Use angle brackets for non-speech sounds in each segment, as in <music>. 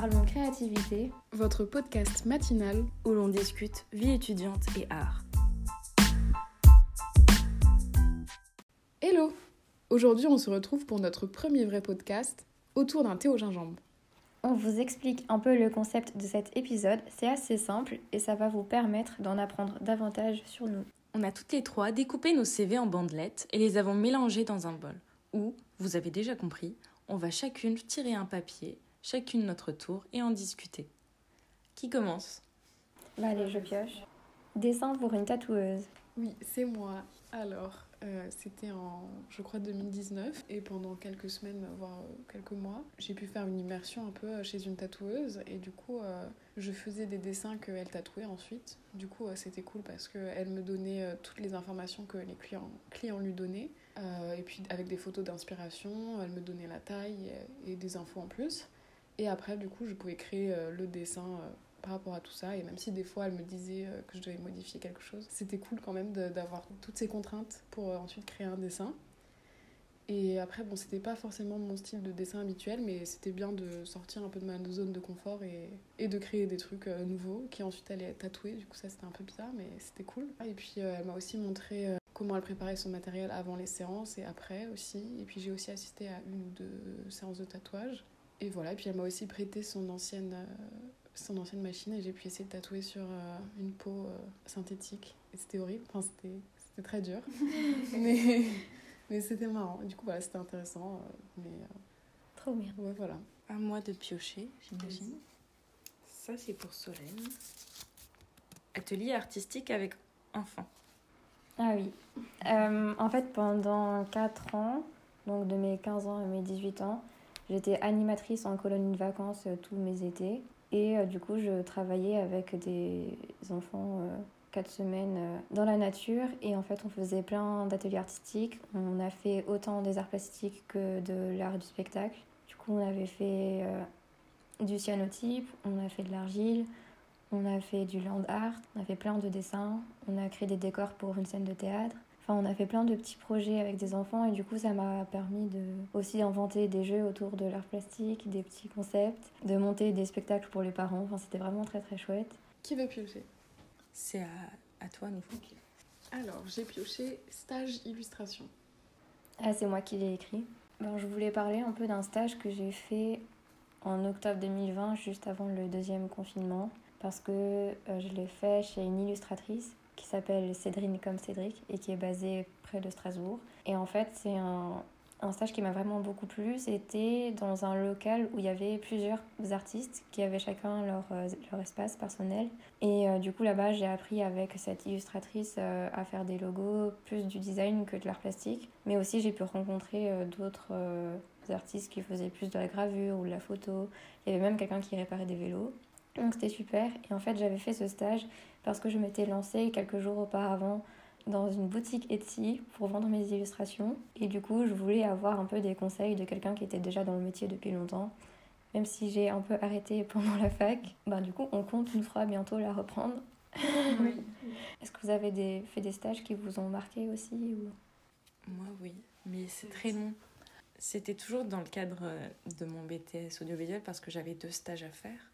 Parlons créativité, votre podcast matinal où l'on discute vie étudiante et art. Hello Aujourd'hui, on se retrouve pour notre premier vrai podcast autour d'un thé au gingembre. On vous explique un peu le concept de cet épisode, c'est assez simple et ça va vous permettre d'en apprendre davantage sur nous. On a toutes les trois découpé nos CV en bandelettes et les avons mélangés dans un bol où, vous avez déjà compris, on va chacune tirer un papier, chacune notre tour et en discuter. Qui commence? Bah allez, je pioche. Dessin pour une tatoueuse. Oui, c'est moi. Alors, euh, c'était en, je crois, 2019. Et pendant quelques semaines, voire euh, quelques mois, j'ai pu faire une immersion un peu euh, chez une tatoueuse. Et du coup, je faisais des dessins qu'elle tatouait ensuite. Du coup, c'était cool parce qu'elle me donnait toutes les informations que les clients, clients lui donnaient. et puis, avec des photos d'inspiration, elle me donnait la taille et des infos en plus. Et après, du coup, je pouvais créer le dessin par rapport à tout ça. Et même si des fois elle me disait euh, que je devais modifier quelque chose, c'était cool quand même d'avoir toutes ces contraintes pour euh, ensuite créer un dessin. Et après, bon, c'était pas forcément mon style de dessin habituel, mais c'était bien de sortir un peu de ma zone de confort et, et de créer des trucs euh, nouveaux qui ensuite allaient être tatoués. Du coup, ça c'était un peu bizarre, mais c'était cool. Et puis, elle m'a aussi montré comment elle préparait son matériel avant les séances et après aussi. Et puis, j'ai aussi assisté à une ou deux séances de tatouage. Et voilà, et puis elle m'a aussi prêté son ancienne son ancienne machine et j'ai pu essayer de tatouer sur euh, une peau euh, synthétique. Et c'était horrible, enfin, c'était très dur. <laughs> mais mais c'était marrant. Du coup, voilà, c'était intéressant. Euh, mais, Trop bien. Ouais, voilà. À moi de piocher, j'imagine. Ça, c'est pour Solène. Atelier artistique avec enfants. Ah oui. en fait, pendant 4 ans, donc de mes 15 ans à mes 18 ans, j'étais animatrice en colonie de vacances tous mes étés. Et euh, du coup, je travaillais avec des enfants euh, quatre semaines euh, dans la nature. Et en fait, on faisait plein d'ateliers artistiques. On a fait autant des arts plastiques que de l'art du spectacle. Du coup, on avait fait du cyanotype, on a fait de l'argile, on a fait du land art, on a fait plein de dessins, on a créé des décors pour une scène de théâtre. Enfin, on a fait plein de petits projets avec des enfants et du coup, ça m'a permis de aussi inventer des jeux autour de l'art plastique, des petits concepts, de monter des spectacles pour les parents. Enfin, c'était vraiment très très chouette. Qui veut piocher? C'est à, à, toi, nous. Alors, j'ai pioché stage illustration. Ah, c'est moi qui l'ai écrit. Bon, je voulais parler un peu d'un stage que j'ai fait en octobre 2020, juste avant le deuxième confinement, parce que euh, je l'ai fait chez une illustratrice qui s'appelle Cédrine comme Cédric et qui est basée près de Strasbourg. Et en fait, c'est un, un stage qui m'a vraiment beaucoup plu. C'était dans un local où il y avait plusieurs artistes qui avaient chacun leur, euh, leur espace personnel. Et euh, du coup, là-bas, j'ai appris avec cette illustratrice euh, à faire des logos, plus du design que de l'art plastique. Mais aussi, j'ai pu rencontrer d'autres artistes qui faisaient plus de la gravure ou de la photo. Il y avait même quelqu'un qui réparait des vélos. Donc c'était super. Et en fait, j'avais fait ce stage parce que je m'étais lancée quelques jours auparavant dans une boutique Etsy pour vendre mes illustrations. Et du coup, je voulais avoir un peu des conseils de quelqu'un qui était déjà dans le métier depuis longtemps. Même si j'ai un peu arrêté <laughs> pendant la fac, ben, du coup, on compte une fois bientôt la reprendre. <laughs> Oui. Est-ce que vous avez des, fait des stages qui vous ont marqué aussi ou... Moi, oui, mais c'est très long. C'était toujours dans le cadre de mon BTS audiovisuel parce que j'avais deux stages à faire.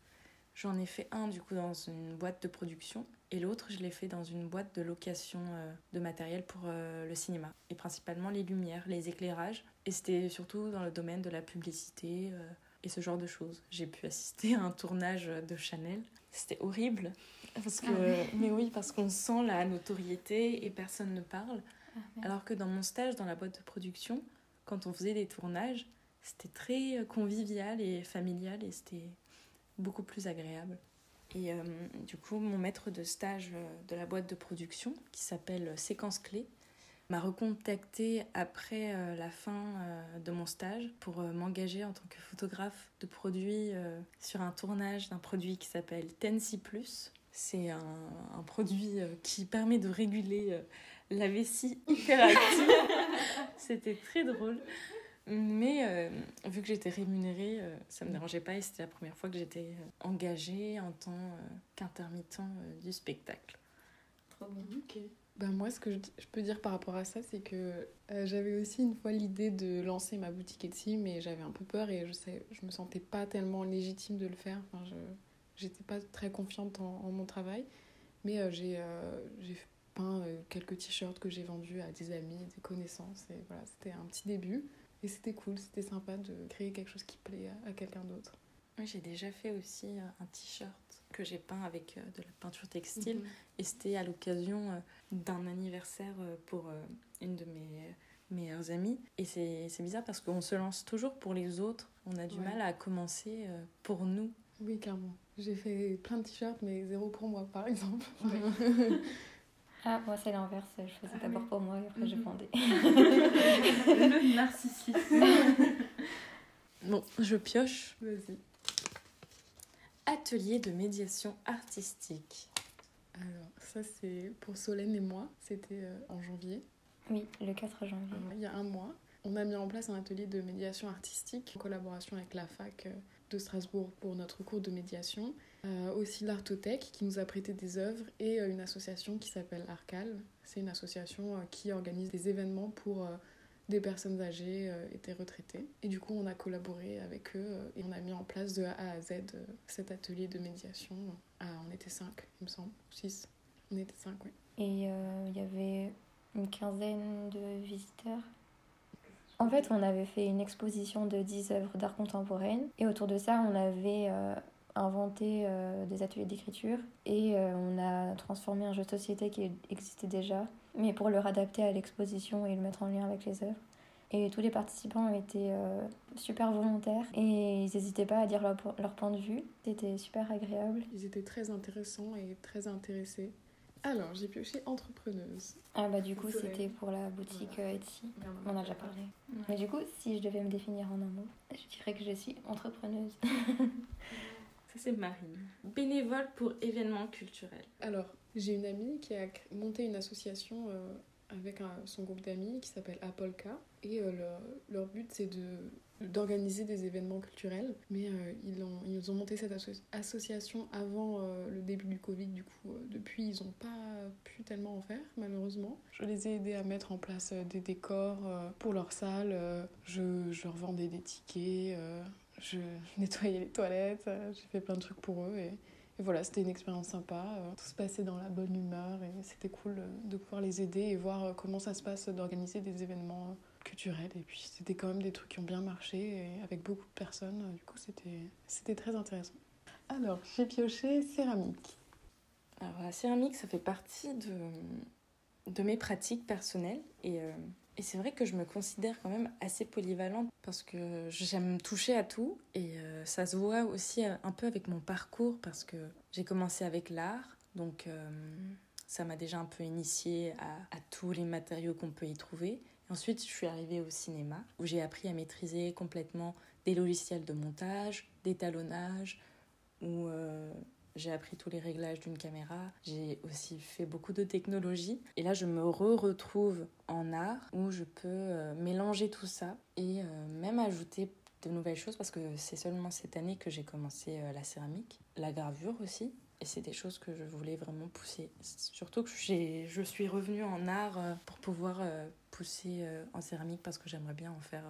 J'en ai fait un du coup dans une boîte de production et l'autre je l'ai fait dans une boîte de location euh, de matériel pour euh, le cinéma et principalement les lumières, les éclairages et c'était surtout dans le domaine de la publicité euh, et ce genre de choses. J'ai pu assister à un tournage de Chanel. C'était horrible parce que ah mais oui parce qu'on sent la notoriété et personne ne parle. Ah, alors que dans mon stage dans la boîte de production, quand on faisait des tournages, c'était très convivial et familial et c'était beaucoup plus agréable. Et euh, du coup, mon maître de stage euh, de la boîte de production, qui s'appelle Séquence Clé, m'a recontacté après euh, la fin de mon stage pour m'engager en tant que photographe de produit sur un tournage d'un produit qui s'appelle Tensi Plus. C'est un, un, produit qui permet de réguler la vessie hyperactive. <laughs> C'était très drôle. Mais euh, vu que j'étais rémunérée, euh, ça ne me dérangeait pas et c'était la première fois que j'étais euh, engagée en tant qu'intermittent du spectacle. Trop bien. Ok. bah moi, ce que je, je, peux dire par rapport à ça, c'est que euh, j'avais aussi une fois l'idée de lancer ma boutique Etsy, mais j'avais un peu peur et je sais, je me sentais pas tellement légitime de le faire. Enfin, je j'étais pas très confiante en, en mon travail, mais euh, j'ai euh, j'ai peint euh, quelques t-shirts que j'ai vendus à des amis, des connaissances, et voilà, c'était un petit début. Et c'était cool, c'était sympa de créer quelque chose qui plaît à, à quelqu'un d'autre. Oui, j'ai déjà fait aussi un t-shirt que j'ai peint avec de la peinture textile. Mm -hmm. Et c'était à l'occasion d'un anniversaire pour une de mes meilleures amies. Et c'est bizarre parce qu'on se lance toujours pour les autres. On a du ouais. mal à commencer pour nous. Oui, clairement. J'ai fait plein de t-shirts, mais zéro pour moi, par exemple. <laughs> Ouais. Ah, moi, c'est l'inverse. Je faisais ah, d'abord oui. pour moi et après, mm -hmm. j'ai vendé. Le <laughs> narcissisme. bon, je pioche. Vas-y. Atelier de médiation artistique. Alors, ça, c'est pour Solène et moi. C'était euh, en janvier. Oui, le 4 janvier. Il y a un mois. On a mis en place un atelier de médiation artistique en collaboration avec la fac de Strasbourg pour notre cours de médiation. Euh, aussi l'Artothèque qui nous a prêté des œuvres et euh, une association qui s'appelle Arcal. C'est une association euh, qui organise des événements pour des personnes âgées et des retraités. Et du coup, on a collaboré avec eux et on a mis en place de A à Z cet atelier de médiation. Ah, on était cinq, il me semble, six. On était cinq, oui. Et il y avait une quinzaine de visiteurs? En fait, on avait fait une exposition de 10 œuvres d'art contemporaine et autour de ça, on avait inventé euh, des ateliers d'écriture et euh, on a transformé un jeu de société qui existait déjà, mais pour le adapter à l'exposition et le mettre en lien avec les œuvres. Et tous les participants étaient super volontaires et ils n'hésitaient pas à dire leur, leur point de vue. C'était super agréable. Ils étaient très intéressants et très intéressés. Alors, j'ai pioché entrepreneuse. Ah bah du coup, c'était pour la boutique voilà. Etsy. On a déjà parlé. Ouais. Mais du coup, si je devais me définir en un mot, je dirais que je suis entrepreneuse. <laughs> Ça, c'est Marine. Bénévole pour événements culturels. Alors, j'ai une amie qui a monté une association euh, avec son groupe d'amis qui s'appelle Apolka. Et euh, leur, leur, but, c'est de d'organiser des événements culturels. Mais euh, ils, ont, ils ont monté cette asso association avant le début du Covid. Du coup, depuis, ils n'ont pas pu tellement en faire, malheureusement. Je les ai aidés à mettre en place des décors pour leur salle. Je, je leur vendais des tickets. Je <laughs> nettoyais les toilettes. J'ai fait plein de trucs pour eux. Et, voilà, c'était une expérience sympa. Tout se passait dans la bonne humeur et c'était cool de pouvoir les aider et voir comment ça se passe d'organiser des événements culturels. Et puis c'était quand même des trucs qui ont bien marché et avec beaucoup de personnes. Du coup, c'était très intéressant. Alors, j'ai pioché céramique. Alors, la céramique, ça fait partie de, de mes pratiques personnelles et euh, et c'est vrai que je me considère quand même assez polyvalente parce que j'aime toucher à tout et euh, ça se voit aussi un peu avec mon parcours parce que j'ai commencé avec l'art, donc euh, ça m'a déjà un peu initié à, tous les matériaux qu'on peut y trouver. Ensuite, je suis arrivée au cinéma où j'ai appris à maîtriser complètement des logiciels de montage, d'étalonnage, où euh, j'ai appris tous les réglages d'une caméra, j'ai aussi fait beaucoup de technologie. Et là, je me re-retrouve en art où je peux euh, mélanger tout ça et euh, même ajouter de nouvelles choses parce que c'est seulement cette année que j'ai commencé euh, la céramique, la gravure aussi. Et c'est des choses que je voulais vraiment pousser. Surtout que je suis revenue en art pour pouvoir pousser en céramique parce que j'aimerais bien en faire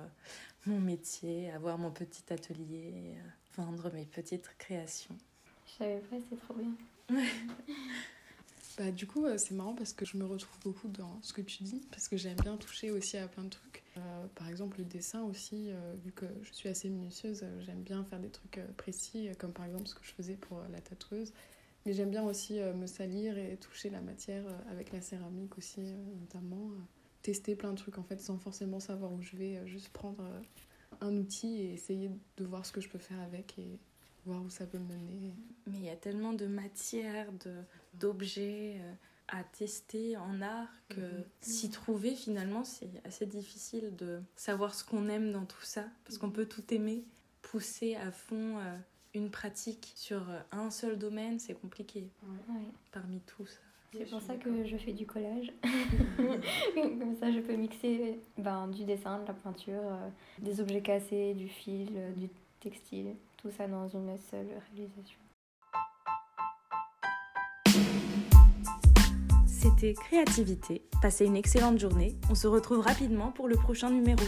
mon métier, avoir mon petit atelier, vendre mes petites créations. Je savais pas, c'est trop bien. Bah, du coup, c'est marrant parce que je me retrouve beaucoup dans ce que tu dis, parce que j'aime bien toucher aussi à plein de trucs. Euh, par exemple, le dessin aussi, euh, vu que je suis assez minutieuse, euh, j'aime bien faire des trucs euh, précis, comme par exemple ce que je faisais pour euh, la tatoueuse. Mais j'aime bien aussi euh, me salir et toucher la matière avec la céramique aussi, notamment. tester plein de trucs en fait sans forcément savoir où je vais, juste prendre un outil et essayer de voir ce que je peux faire avec et voir où ça peut mener. Mais il y a tellement de matières, d'objets euh, à tester en art que mmh. s'y trouver finalement c'est assez difficile de savoir ce qu'on aime dans tout ça parce qu'on peut tout aimer. Pousser à fond euh, une pratique sur un seul domaine c'est compliqué ouais. parmi tout ça. C'est pour ça que je fais du collage. <laughs> Comme ça, je peux mixer ben, du dessin, de la peinture, euh, des objets cassés, du fil, euh, du textile, tout ça dans une seule réalisation. C'était Créativité. Passez une excellente journée. On se retrouve rapidement pour le prochain numéro.